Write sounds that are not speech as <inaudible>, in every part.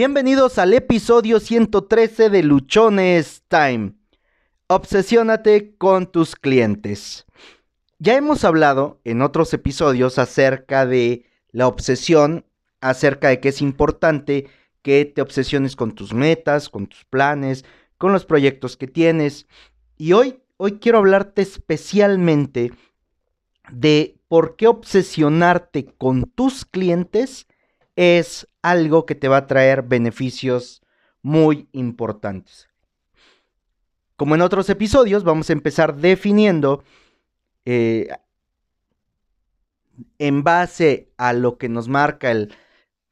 Bienvenidos al episodio 113 de Luchones Time. Obsesiónate con tus clientes. Ya hemos hablado en otros episodios acerca de la obsesión, acerca de que es importante que te obsesiones con tus metas, con tus planes, con los proyectos que tienes. Y hoy, hoy quiero hablarte especialmente de por qué obsesionarte con tus clientes es algo que te va a traer beneficios muy importantes. Como en otros episodios, vamos a empezar definiendo eh, en base a lo que nos marca el,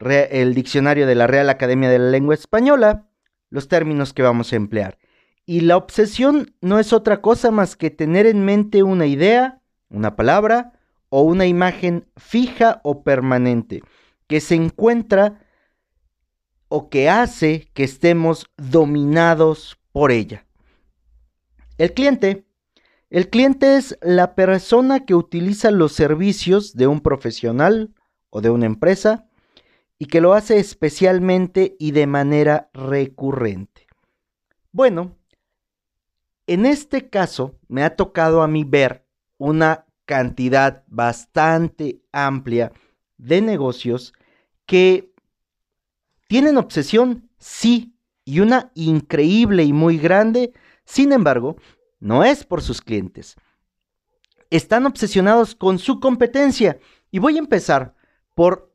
el diccionario de la Real Academia de la Lengua Española, los términos que vamos a emplear. Y la obsesión no es otra cosa más que tener en mente una idea, una palabra o una imagen fija o permanente que se encuentra o que hace que estemos dominados por ella. El cliente. El cliente es la persona que utiliza los servicios de un profesional o de una empresa y que lo hace especialmente y de manera recurrente. Bueno, en este caso me ha tocado a mí ver una cantidad bastante amplia de negocios que tienen obsesión, sí, y una increíble y muy grande, sin embargo, no es por sus clientes. Están obsesionados con su competencia. Y voy a empezar por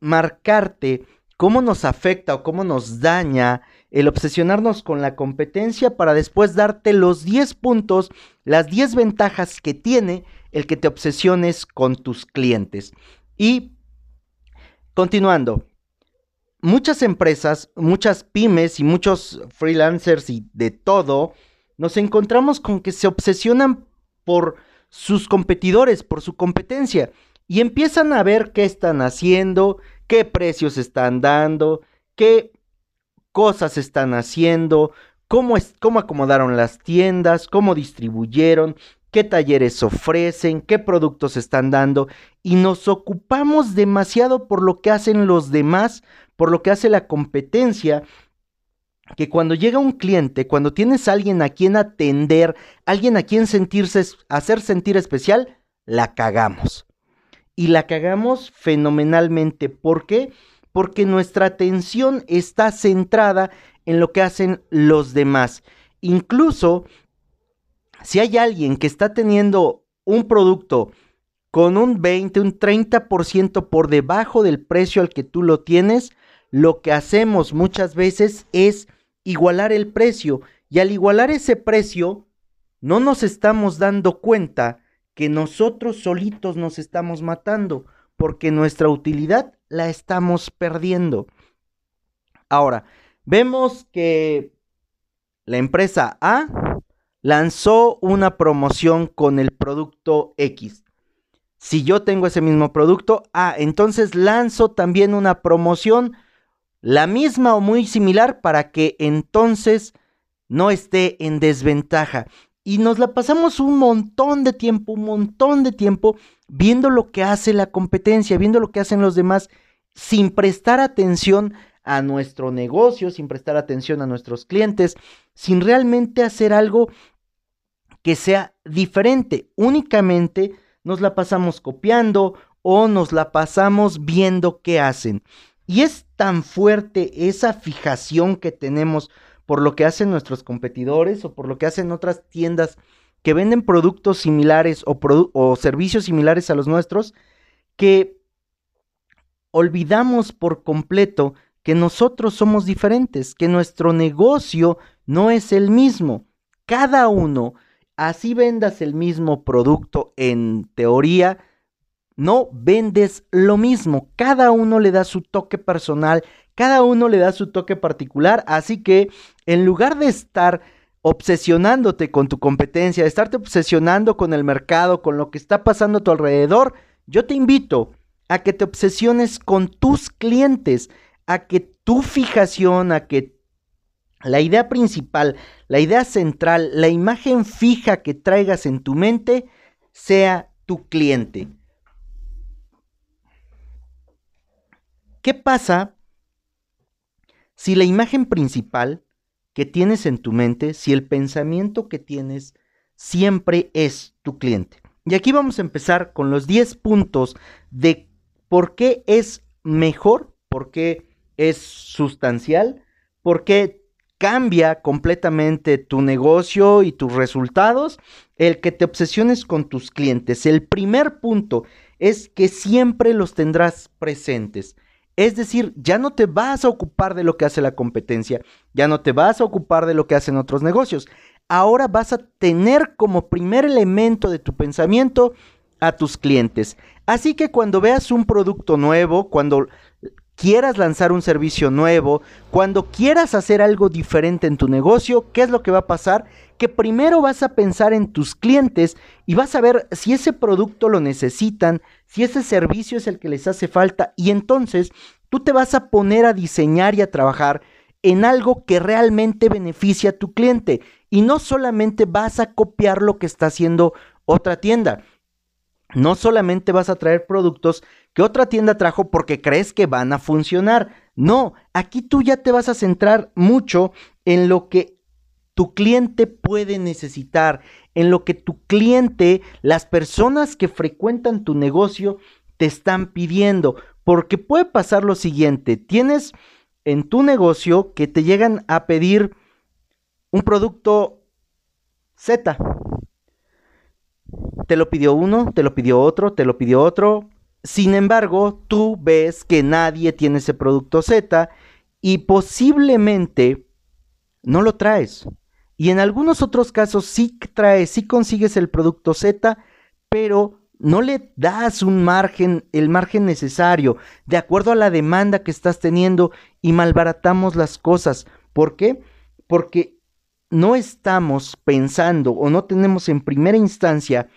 marcarte cómo nos afecta o cómo nos daña el obsesionarnos con la competencia para después darte los 10 puntos, las 10 ventajas que tiene el que te obsesiones con tus clientes. Y continuando, muchas empresas, muchas pymes y muchos freelancers y de todo, nos encontramos con que se obsesionan por sus competidores, por su competencia, y empiezan a ver qué están haciendo, qué precios están dando, qué cosas están haciendo, cómo, es, cómo acomodaron las tiendas, cómo distribuyeron, qué talleres ofrecen, qué productos están dando, y nos ocupamos demasiado por lo que hacen los demás por lo que hace la competencia que cuando llega un cliente, cuando tienes a alguien a quien atender, alguien a quien sentirse, hacer sentir especial, la cagamos. Y la cagamos fenomenalmente. ¿Por qué? Porque nuestra atención está centrada en lo que hacen los demás. Incluso si hay alguien que está teniendo un producto con un 20, un 30% por debajo del precio al que tú lo tienes, lo que hacemos muchas veces es igualar el precio y al igualar ese precio no nos estamos dando cuenta que nosotros solitos nos estamos matando porque nuestra utilidad la estamos perdiendo. Ahora, vemos que la empresa A lanzó una promoción con el producto X. Si yo tengo ese mismo producto, ah, entonces lanzo también una promoción la misma o muy similar para que entonces no esté en desventaja. Y nos la pasamos un montón de tiempo, un montón de tiempo viendo lo que hace la competencia, viendo lo que hacen los demás, sin prestar atención a nuestro negocio, sin prestar atención a nuestros clientes, sin realmente hacer algo que sea diferente. Únicamente nos la pasamos copiando o nos la pasamos viendo qué hacen. Y es tan fuerte esa fijación que tenemos por lo que hacen nuestros competidores o por lo que hacen otras tiendas que venden productos similares o, o servicios similares a los nuestros, que olvidamos por completo que nosotros somos diferentes, que nuestro negocio no es el mismo. Cada uno, así vendas el mismo producto en teoría, no vendes lo mismo, cada uno le da su toque personal, cada uno le da su toque particular, así que en lugar de estar obsesionándote con tu competencia, de estarte obsesionando con el mercado, con lo que está pasando a tu alrededor, yo te invito a que te obsesiones con tus clientes, a que tu fijación, a que la idea principal, la idea central, la imagen fija que traigas en tu mente sea tu cliente. ¿Qué pasa si la imagen principal que tienes en tu mente, si el pensamiento que tienes siempre es tu cliente. Y aquí vamos a empezar con los 10 puntos de por qué es mejor, por qué es sustancial, por qué cambia completamente tu negocio y tus resultados el que te obsesiones con tus clientes. El primer punto es que siempre los tendrás presentes. Es decir, ya no te vas a ocupar de lo que hace la competencia, ya no te vas a ocupar de lo que hacen otros negocios. Ahora vas a tener como primer elemento de tu pensamiento a tus clientes. Así que cuando veas un producto nuevo, cuando quieras lanzar un servicio nuevo, cuando quieras hacer algo diferente en tu negocio, ¿qué es lo que va a pasar? Que primero vas a pensar en tus clientes y vas a ver si ese producto lo necesitan, si ese servicio es el que les hace falta y entonces tú te vas a poner a diseñar y a trabajar en algo que realmente beneficia a tu cliente y no solamente vas a copiar lo que está haciendo otra tienda. No solamente vas a traer productos que otra tienda trajo porque crees que van a funcionar. No, aquí tú ya te vas a centrar mucho en lo que tu cliente puede necesitar, en lo que tu cliente, las personas que frecuentan tu negocio, te están pidiendo. Porque puede pasar lo siguiente, tienes en tu negocio que te llegan a pedir un producto Z. Te lo pidió uno, te lo pidió otro, te lo pidió otro. Sin embargo, tú ves que nadie tiene ese producto Z y posiblemente no lo traes. Y en algunos otros casos sí traes, sí consigues el producto Z, pero no le das un margen, el margen necesario, de acuerdo a la demanda que estás teniendo y malbaratamos las cosas. ¿Por qué? Porque no estamos pensando o no tenemos en primera instancia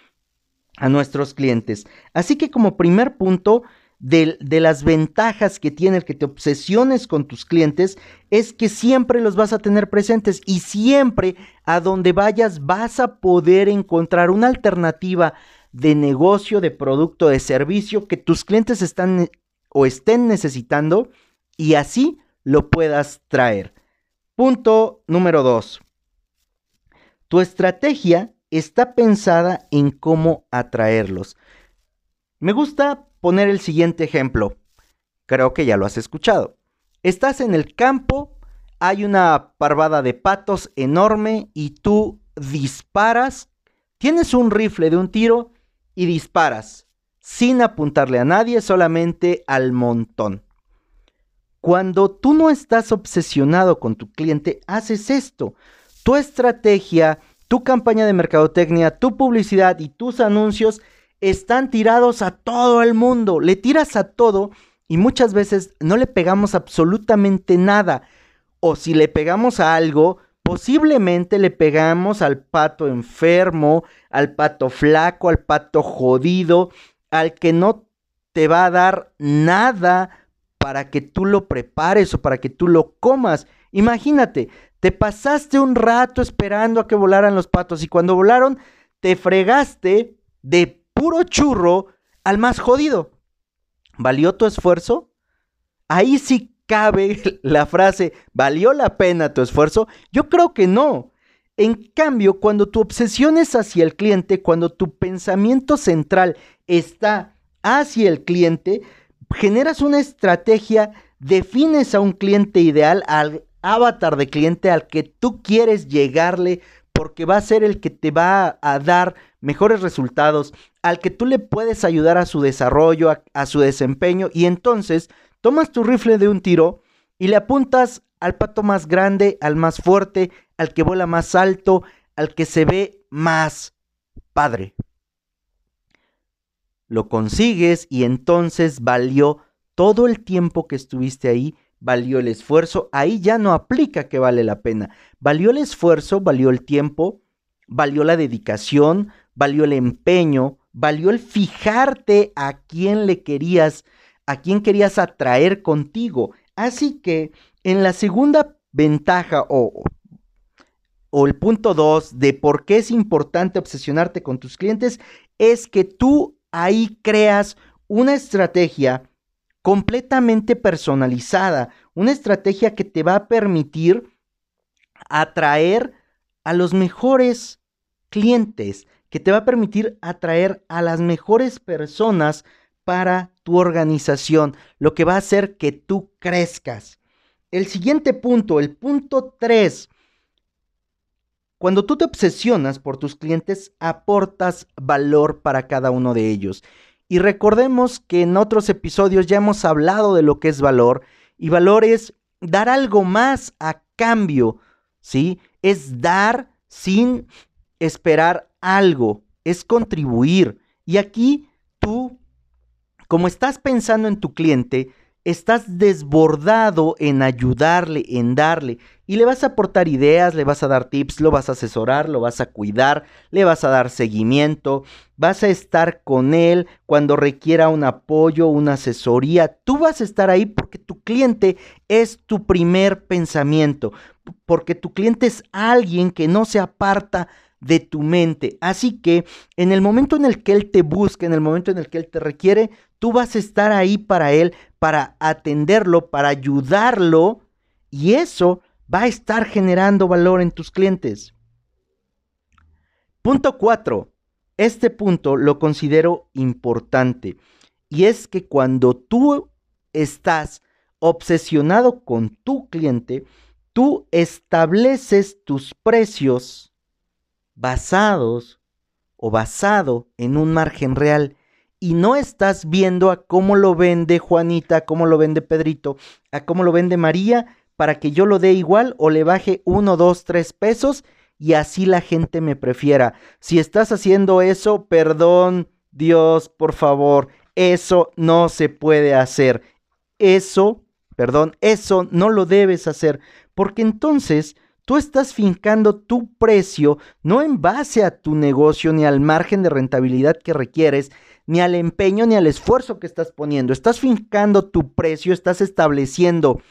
a nuestros clientes. Así que como primer punto, de, las ventajas que tiene el que te obsesiones con tus clientes es que siempre los vas a tener presentes y siempre a donde vayas vas a poder encontrar una alternativa de negocio, de producto, de servicio que tus clientes están o estén necesitando y así lo puedas traer. Punto número dos. Tu estrategia está pensada en cómo atraerlos. Me gusta poner el siguiente ejemplo. Creo que ya lo has escuchado. Estás en el campo, hay una parvada de patos enorme y tú disparas, tienes un rifle de un tiro y disparas, sin apuntarle a nadie, solamente al montón. Cuando tú no estás obsesionado con tu cliente, haces esto. Tu estrategia, tu campaña de mercadotecnia, tu publicidad y tus anuncios están tirados a todo el mundo. Le tiras a todo y muchas veces no le pegamos absolutamente nada. O si le pegamos a algo, posiblemente le pegamos al pato enfermo, al pato flaco, al pato jodido, al que no te va a dar nada para que tú lo prepares o para que tú lo comas. Imagínate, te pasaste un rato esperando a que volaran los patos y cuando volaron te fregaste de puro churro al más jodido. ¿Valió tu esfuerzo? Ahí sí cabe <laughs> la frase, ¿valió la pena tu esfuerzo? Yo creo que no. En cambio, cuando tu obsesión es hacia el cliente, cuando tu pensamiento central está hacia el cliente, generas una estrategia, defines a un cliente ideal, al avatar de cliente al que tú quieres llegarle, porque va a ser el que te va a dar mejores resultados, al que tú le puedes ayudar a su desarrollo, a, su desempeño, y entonces tomas tu rifle de un tiro y le apuntas al pato más grande, al más fuerte, al que vuela más alto, al que se ve más padre. Lo consigues y entonces valió todo el tiempo que estuviste ahí valió el esfuerzo, ahí ya no aplica que vale la pena. Valió el esfuerzo, valió el tiempo, valió la dedicación, valió el empeño, valió el fijarte a quién le querías, a quién querías atraer contigo. Así que en la segunda ventaja o, o el punto dos de por qué es importante obsesionarte con tus clientes es que tú ahí creas una estrategia completamente personalizada, una estrategia que te va a permitir atraer a los mejores clientes, que te va a permitir atraer a las mejores personas para tu organización, lo que va a hacer que tú crezcas. El siguiente punto, el punto 3. Cuando tú te obsesionas por tus clientes, aportas valor para cada uno de ellos. Y recordemos que en otros episodios ya hemos hablado de lo que es valor. Y valor es dar algo más a cambio, ¿sí? Es dar sin esperar algo, es contribuir. Y aquí tú, como estás pensando en tu cliente, estás desbordado en ayudarle, en darle, y le vas a aportar ideas, le vas a dar tips, lo vas a asesorar, lo vas a cuidar, le vas a dar seguimiento, vas a estar con él cuando requiera un apoyo, una asesoría, tú vas a estar ahí porque tu cliente es tu primer pensamiento, porque tu cliente es alguien que no se aparta de tu mente. Así que en el momento en el que Él te busca, en el momento en el que Él te requiere, tú vas a estar ahí para Él, para atenderlo, para ayudarlo. Y eso va a estar generando valor en tus clientes. Punto 4. Este punto lo considero importante. Y es que cuando tú estás obsesionado con tu cliente, tú estableces tus precios basados o basado en un margen real y no estás viendo a cómo lo vende Juanita, a cómo lo vende Pedrito, a cómo lo vende María, para que yo lo dé igual o le baje uno, dos, tres pesos y así la gente me prefiera. Si estás haciendo eso, perdón, Dios, por favor, eso no se puede hacer. Eso, perdón, eso no lo debes hacer, porque entonces tú estás fincando tu precio no en base a tu negocio ni al margen de rentabilidad que requieres, ni al empeño ni al esfuerzo que estás poniendo. Estás fincando tu precio, estás estableciendo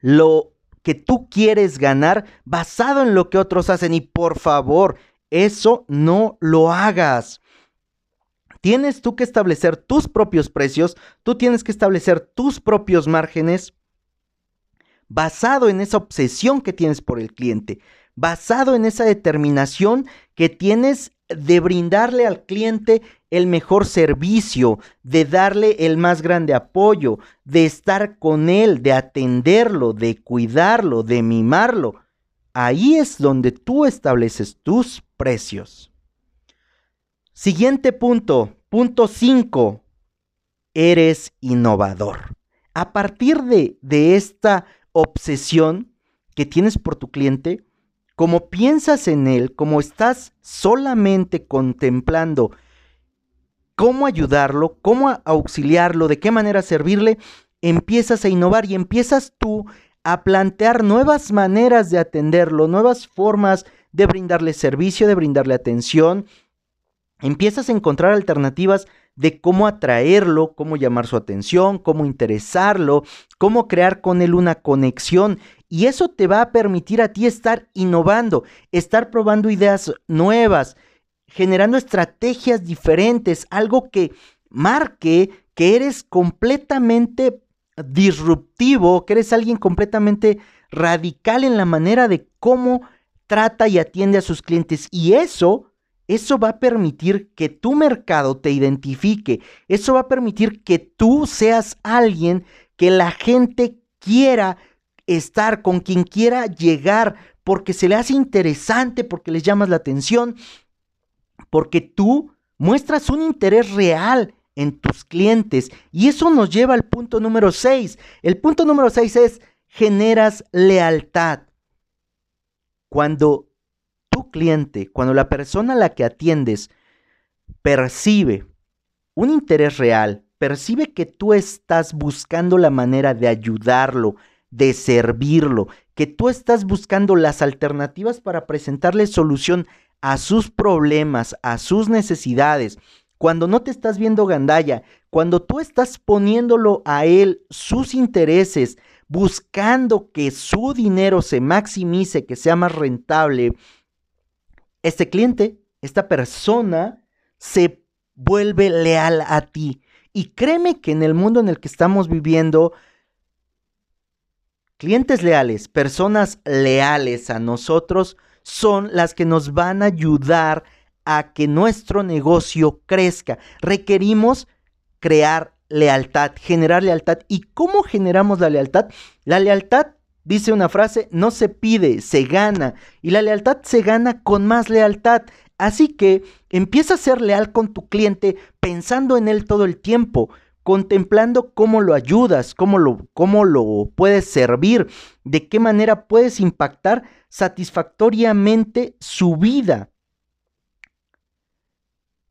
lo que tú quieres ganar basado en lo que otros hacen. Y por favor, eso no lo hagas. Tienes tú que establecer tus propios precios, tú tienes que establecer tus propios márgenes basado en esa obsesión que tienes por el cliente, basado en esa determinación que tienes de brindarle al cliente el mejor servicio, de darle el más grande apoyo, de estar con él, de atenderlo, de cuidarlo, de mimarlo. Ahí es donde tú estableces tus precios. Siguiente punto, punto 5. Eres innovador. A partir de, de esta obsesión que tienes por tu cliente, como piensas en él, como estás solamente contemplando cómo ayudarlo, cómo auxiliarlo, de qué manera servirle, empiezas a innovar y empiezas tú a plantear nuevas maneras de atenderlo, nuevas formas de brindarle servicio, de brindarle atención. Empiezas a encontrar alternativas de cómo atraerlo, cómo llamar su atención, cómo interesarlo, cómo crear con él una conexión. Y eso te va a permitir a ti estar innovando, estar probando ideas nuevas, generando estrategias diferentes, algo que marque que eres completamente disruptivo, que eres alguien completamente radical en la manera de cómo trata y atiende a sus clientes. Y eso eso va a permitir que tu mercado te identifique. Eso va a permitir que tú seas alguien que la gente quiera estar, con quien quiera llegar, porque se le hace interesante, porque les llamas la atención, porque tú muestras un interés real en tus clientes. Y eso nos lleva al punto número 6. El punto número 6 es generas lealtad. Cuando cliente, cuando la persona a la que atiendes percibe un interés real, percibe que tú estás buscando la manera de ayudarlo, de servirlo, que tú estás buscando las alternativas para presentarle solución a sus problemas, a sus necesidades, cuando no te estás viendo gandalla, cuando tú estás poniéndolo a él sus intereses, buscando que su dinero se maximice, que sea más rentable, este cliente, esta persona, se vuelve leal a ti. Y créeme que en el mundo en el que estamos viviendo, Clientes leales, personas leales a nosotros, son las que nos van a ayudar a que nuestro negocio crezca. Requerimos crear lealtad, generar lealtad. ¿Y cómo generamos la lealtad? La lealtad, dice una frase, no se pide, se gana. Y la lealtad se gana con más lealtad. Así que empieza a ser leal con tu cliente pensando en él todo el tiempo contemplando cómo lo ayudas, cómo lo, cómo lo puedes servir, de qué manera puedes impactar satisfactoriamente su vida.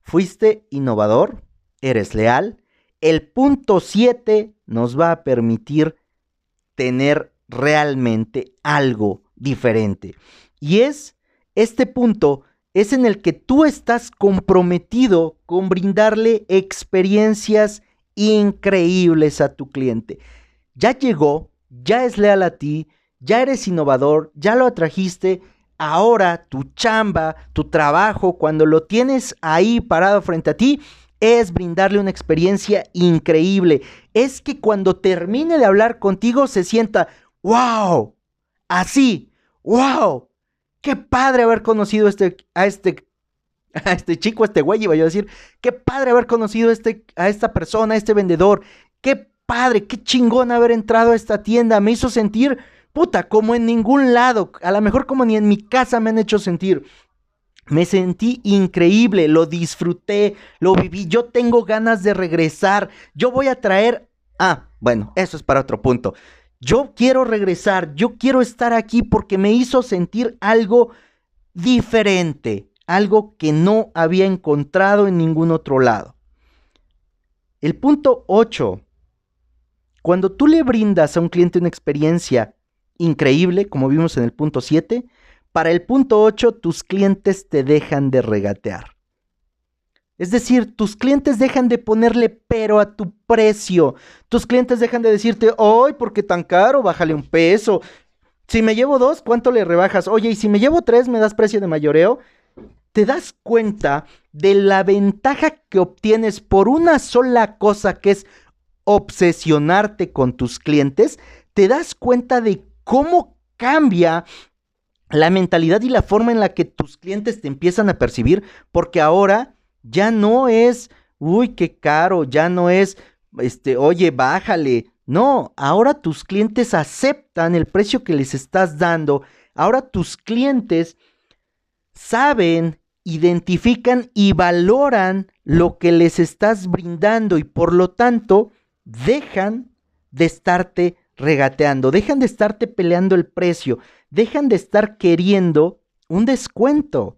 Fuiste innovador, eres leal. El punto 7 nos va a permitir tener realmente algo diferente. Y es este punto es en el que tú estás comprometido con brindarle experiencias increíbles a tu cliente. Ya llegó, ya es leal a ti, ya eres innovador, ya lo atrajiste. Ahora tu chamba, tu trabajo, cuando lo tienes ahí parado frente a ti, es brindarle una experiencia increíble. Es que cuando termine de hablar contigo se sienta, wow, así, wow, qué padre haber conocido este, a este <laughs> a este chico, a este güey, iba a decir, qué padre haber conocido este, a esta persona, a este vendedor, qué padre, qué chingón haber entrado a esta tienda, me hizo sentir, puta, como en ningún lado, a lo mejor como ni en mi casa me han hecho sentir. Me sentí increíble, lo disfruté, lo viví, yo tengo ganas de regresar, yo voy a traer... Ah, bueno, eso es para otro punto. Yo quiero regresar, yo quiero estar aquí porque me hizo sentir algo diferente algo que no había encontrado en ningún otro lado. El punto 8. Cuando tú le brindas a un cliente una experiencia increíble, como vimos en el punto 7, para el punto 8 tus clientes te dejan de regatear. Es decir, tus clientes dejan de ponerle pero a tu precio. Tus clientes dejan de decirte, ¡ay, por qué tan caro! Bájale un peso. Si me llevo dos, ¿cuánto le rebajas? Oye, y si me llevo tres, ¿me das precio de mayoreo? te das cuenta de la ventaja que obtienes por una sola cosa que es obsesionarte con tus clientes, te das cuenta de cómo cambia la mentalidad y la forma en la que tus clientes te empiezan a percibir, porque ahora ya no es, uy, qué caro, ya no es, este, oye, bájale. No, ahora tus clientes aceptan el precio que les estás dando. Ahora tus clientes saben identifican y valoran lo que les estás brindando y por lo tanto dejan de estarte regateando, dejan de estarte peleando el precio, dejan de estar queriendo un descuento,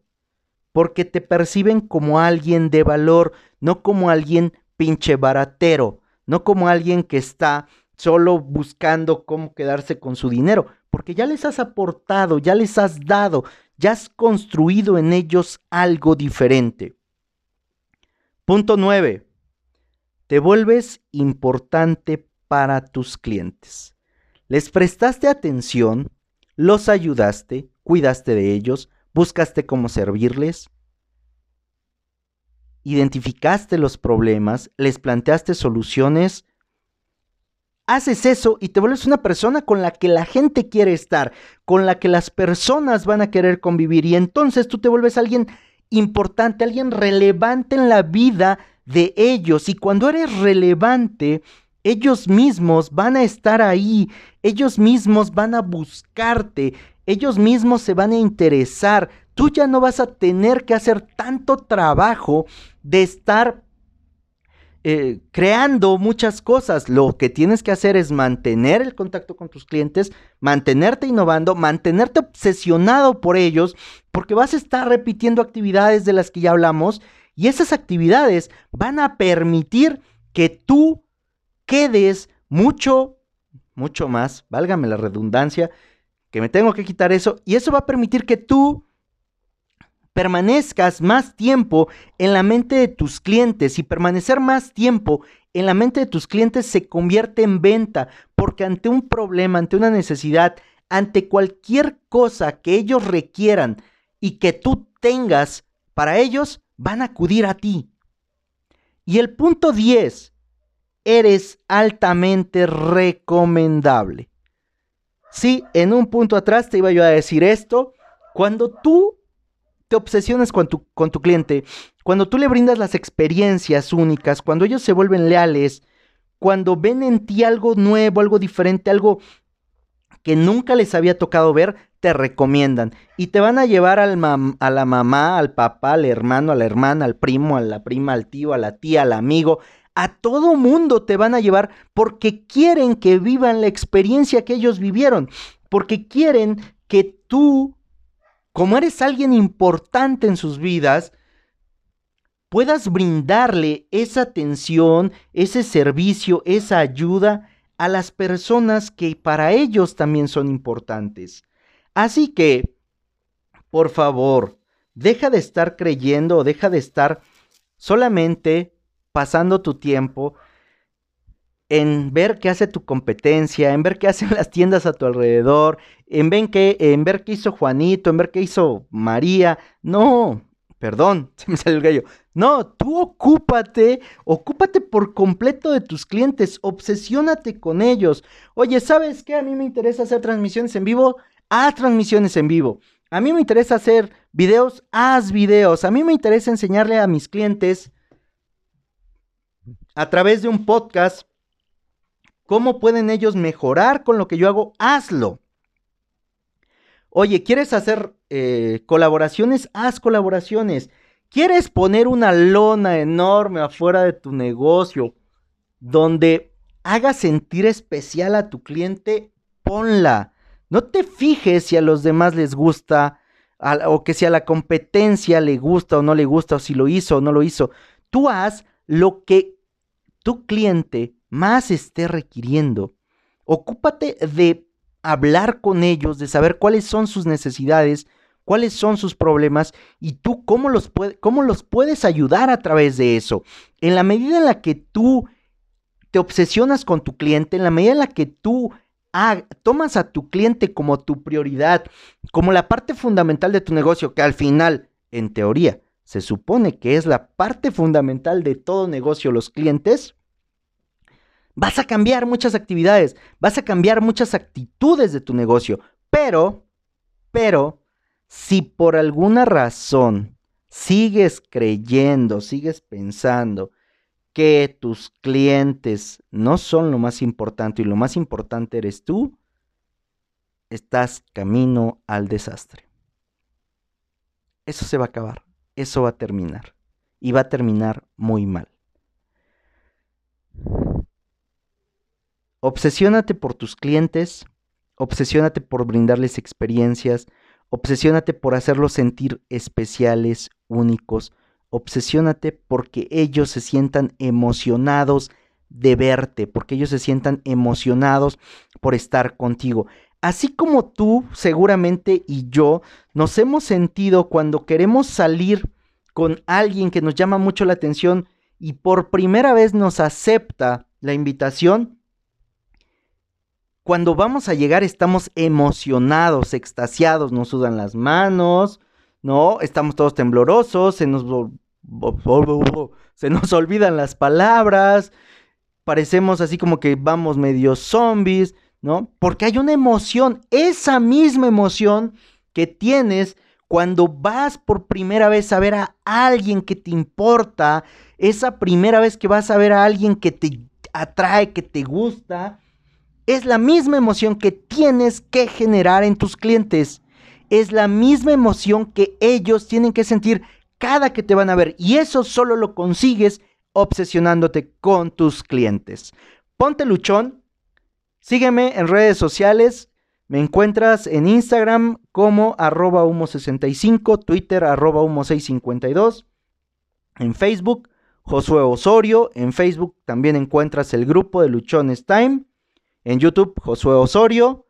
porque te perciben como alguien de valor, no como alguien pinche baratero, no como alguien que está solo buscando cómo quedarse con su dinero, porque ya les has aportado, ya les has dado, ya has construido en ellos algo diferente. Punto 9. Te vuelves importante para tus clientes. Les prestaste atención, los ayudaste, cuidaste de ellos, buscaste cómo servirles, identificaste los problemas, les planteaste soluciones haces eso y te vuelves una persona con la que la gente quiere estar, con la que las personas van a querer convivir. Y entonces tú te vuelves alguien importante, alguien relevante en la vida de ellos. Y cuando eres relevante, ellos mismos van a estar ahí, ellos mismos van a buscarte, ellos mismos se van a interesar, tú ya no vas a tener que hacer tanto trabajo de estar eh, creando muchas cosas. Lo que tienes que hacer es mantener el contacto con tus clientes, mantenerte innovando, mantenerte obsesionado por ellos, porque vas a estar repitiendo actividades de las que ya hablamos y esas actividades van a permitir que tú quedes mucho, mucho más, válgame la redundancia, que me tengo que quitar eso, y eso va a permitir que tú permanezcas más tiempo en la mente de tus clientes y permanecer más tiempo en la mente de tus clientes se convierte en venta porque ante un problema, ante una necesidad, ante cualquier cosa que ellos requieran y que tú tengas para ellos, van a acudir a ti. Y el punto 10, eres altamente recomendable. Sí, en un punto atrás te iba yo a decir esto. Cuando tú te obsesionas con tu, con tu cliente, cuando tú le brindas las experiencias únicas, cuando ellos se vuelven leales, cuando ven en ti algo nuevo, algo diferente, algo que nunca les había tocado ver, te recomiendan y te van a llevar al a la mamá, al papá, al hermano, a la hermana, al primo, a la prima, al tío, a la tía, al amigo. A todo mundo te van a llevar porque quieren que vivan la experiencia que ellos vivieron, porque quieren que tú, como eres alguien importante en sus vidas, puedas brindarle esa atención, ese servicio, esa ayuda a las personas que para ellos también son importantes. Así que, por favor, deja de estar creyendo o deja de estar solamente pasando tu tiempo en ver qué hace tu competencia, en ver qué hacen <laughs> las tiendas a tu alrededor, en ver qué, en ver qué hizo Juanito, en ver qué hizo María. No, perdón, <laughs> se me salió el gallo. No, tú ocúpate, ocúpate por completo de tus clientes, obsesiónate con ellos. Oye, ¿sabes qué? A mí me interesa hacer transmisiones en vivo, haz transmisiones en vivo. A mí me interesa hacer videos, haz videos. A mí me interesa enseñarle a mis clientes a través de un podcast cómo pueden ellos mejorar con lo que yo hago, hazlo. Oye, ¿quieres hacer eh, colaboraciones? Haz colaboraciones. ¿Quieres poner una lona enorme afuera de tu negocio donde haga sentir especial a tu cliente? Ponla. No te fijes si a los demás les gusta o que si a la competencia le gusta o no le gusta o si lo hizo o no lo hizo. Tú haz lo que tu cliente más esté requiriendo. Ocúpate de hablar con ellos, de saber cuáles son sus necesidades, cuáles son sus problemas y tú cómo los, cómo los puedes ayudar a través de eso. En la medida en la que tú te obsesionas con tu cliente, en la medida en la que tú tomas a tu cliente como tu prioridad, como la parte fundamental de tu negocio, que al final, en teoría, se supone que es la parte fundamental de todo negocio, los clientes, vas a cambiar muchas actividades, vas a cambiar muchas actitudes de tu negocio, pero, pero, si por alguna razón sigues creyendo, sigues pensando que tus clientes no son lo más importante y lo más importante eres tú, estás camino al desastre. Eso se va a acabar, eso va a terminar y va a terminar muy mal. Obsesiónate por tus clientes, obsesiónate por brindarles experiencias, Obsesiónate por hacerlos sentir especiales, únicos. Obsesiónate porque ellos se sientan emocionados de verte, porque ellos se sientan emocionados por estar contigo. Así como tú, seguramente, y yo, nos hemos sentido cuando queremos salir con alguien que nos llama mucho la atención y por primera vez nos acepta la invitación, cuando vamos a llegar estamos emocionados, extasiados, nos sudan las manos, ¿no? Estamos todos temblorosos, se nos, se nos <laughs> olvidan las palabras, parecemos así como que vamos medio zombies, ¿no? Porque hay una emoción, esa misma emoción que tienes cuando vas por primera vez a ver a alguien que te importa, esa primera vez que vas a ver a alguien que te atrae, que te gusta, es la misma emoción que tienes que generar en tus clientes. Es la misma emoción que ellos tienen que sentir cada que te van a ver. Y eso solo lo consigues obsesionándote con tus clientes. Ponte luchón. Sígueme en redes sociales. Me encuentras en Instagram como arroba humo65, Twitter arroba humo652, en Facebook Josué Osorio, en Facebook también encuentras el grupo de Luchones Time en YouTube, Josué Osorio.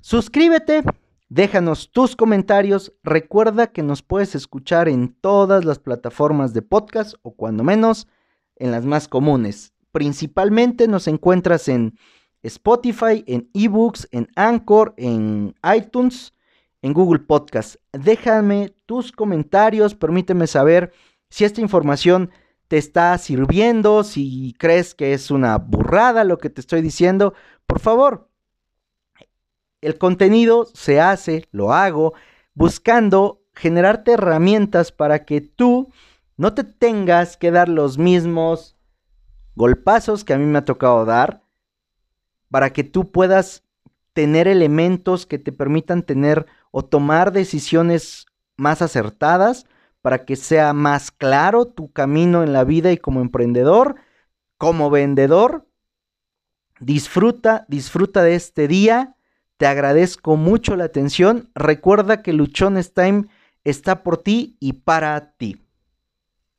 Suscríbete, déjanos tus comentarios. Recuerda que nos puedes escuchar en todas las plataformas de podcast o cuando menos en las más comunes. Principalmente nos encuentras en Spotify, en eBooks, en Anchor, en iTunes, en Google Podcast. Déjame tus comentarios, permíteme saber si esta información te está sirviendo, si crees que es una burrada lo que te estoy diciendo, por favor, el contenido se hace, lo hago, buscando generarte herramientas para que tú no te tengas que dar los mismos golpazos que a mí me ha tocado dar, para que tú puedas tener elementos que te permitan tener o tomar decisiones más acertadas, para que sea más claro tu camino en la vida y como emprendedor, como vendedor. Disfruta, disfruta de este día. Te agradezco mucho la atención. Recuerda que Luchones Time está por ti y para ti.